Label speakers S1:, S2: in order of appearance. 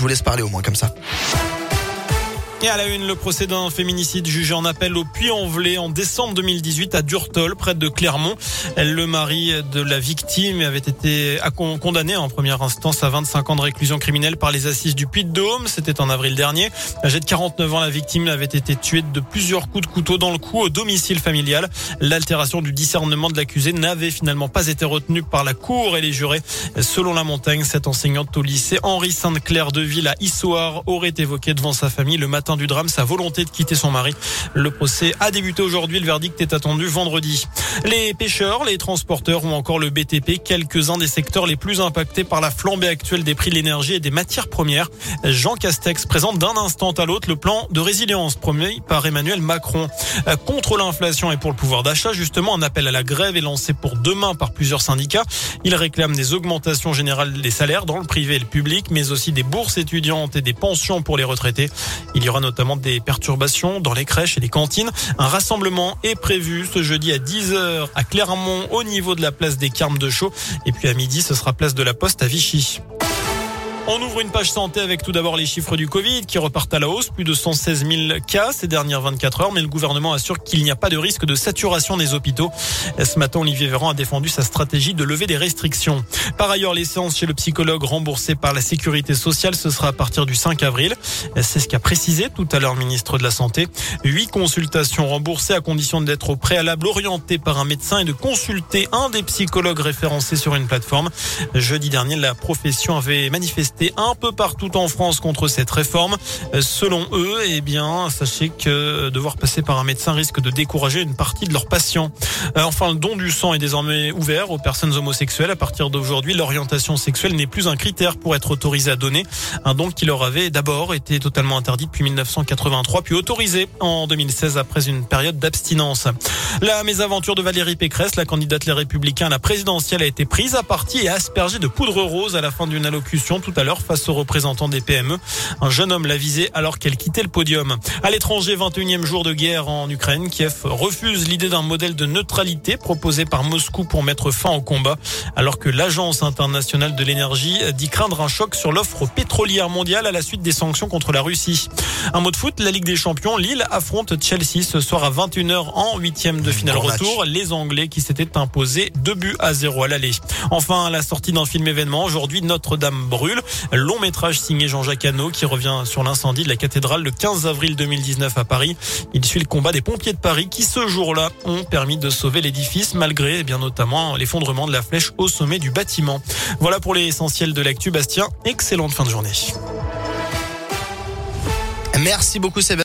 S1: Je vous laisse parler au moins comme ça.
S2: Et à la une, le procès d'un féminicide jugé en appel au Puy-en-Velay en décembre 2018 à Durtol, près de Clermont. Le mari de la victime avait été condamné en première instance à 25 ans de réclusion criminelle par les assises du Puy-de-Dôme. C'était en avril dernier. Âgée de 49 ans, la victime avait été tuée de plusieurs coups de couteau dans le cou au domicile familial. L'altération du discernement de l'accusé n'avait finalement pas été retenue par la cour et les jurés. Selon la montagne, cette enseignante au lycée Henri Sainte-Claire de Ville à Issoire aurait évoqué devant sa famille le matin du drame sa volonté de quitter son mari. Le procès a débuté aujourd'hui. Le verdict est attendu vendredi. Les pêcheurs, les transporteurs ou encore le BTP, quelques-uns des secteurs les plus impactés par la flambée actuelle des prix de l'énergie et des matières premières. Jean Castex présente d'un instant à l'autre le plan de résilience promis par Emmanuel Macron. Contre l'inflation et pour le pouvoir d'achat, justement, un appel à la grève est lancé pour demain par plusieurs syndicats. Il réclame des augmentations générales des salaires dans le privé et le public, mais aussi des bourses étudiantes et des pensions pour les retraités. Il y aura notamment des perturbations dans les crèches et les cantines. Un rassemblement est prévu ce jeudi à 10h à Clermont au niveau de la place des Carmes de Chaux. Et puis à midi, ce sera place de la Poste à Vichy. On ouvre une page santé avec tout d'abord les chiffres du Covid qui repartent à la hausse, plus de 116 000 cas ces dernières 24 heures, mais le gouvernement assure qu'il n'y a pas de risque de saturation des hôpitaux. Ce matin, Olivier Véran a défendu sa stratégie de lever des restrictions. Par ailleurs, les séances chez le psychologue remboursées par la sécurité sociale, ce sera à partir du 5 avril. C'est ce qu'a précisé tout à l'heure le ministre de la Santé. Huit consultations remboursées à condition d'être au préalable orienté par un médecin et de consulter un des psychologues référencés sur une plateforme. Jeudi dernier, la profession avait manifesté un peu partout en France contre cette réforme. Selon eux, eh bien, sachez que devoir passer par un médecin risque de décourager une partie de leurs patients. Euh, enfin, le don du sang est désormais ouvert aux personnes homosexuelles. À partir d'aujourd'hui, l'orientation sexuelle n'est plus un critère pour être autorisé à donner. Un don qui leur avait d'abord été totalement interdit depuis 1983, puis autorisé en 2016 après une période d'abstinence. La mésaventure de Valérie Pécresse, la candidate Les Républicains à la présidentielle, a été prise à partie et aspergée de poudre rose à la fin d'une allocution tout à l'heure face aux représentants des PME. Un jeune homme l'a visé alors qu'elle quittait le podium. À l'étranger, 21e jour de guerre en Ukraine, Kiev refuse l'idée d'un modèle de neutralité proposé par Moscou pour mettre fin au combat, alors que l'Agence internationale de l'énergie dit craindre un choc sur l'offre pétrolière mondiale à la suite des sanctions contre la Russie. Un mot de foot, la Ligue des Champions, Lille affronte Chelsea ce soir à 21h en huitième de finale retour. Les Anglais qui s'étaient imposés 2 buts à 0 à l'aller. Enfin, la sortie d'un film événement. Aujourd'hui, Notre-Dame brûle. Long métrage signé Jean-Jacques Hano qui revient sur l'incendie de la cathédrale le 15 avril 2019 à Paris. Il suit le combat des pompiers de Paris qui ce jour-là ont permis de sauver l'édifice malgré eh bien notamment l'effondrement de la flèche au sommet du bâtiment. Voilà pour l'essentiel de l'actu Bastien. Excellente fin de journée.
S1: Merci beaucoup Sébastien.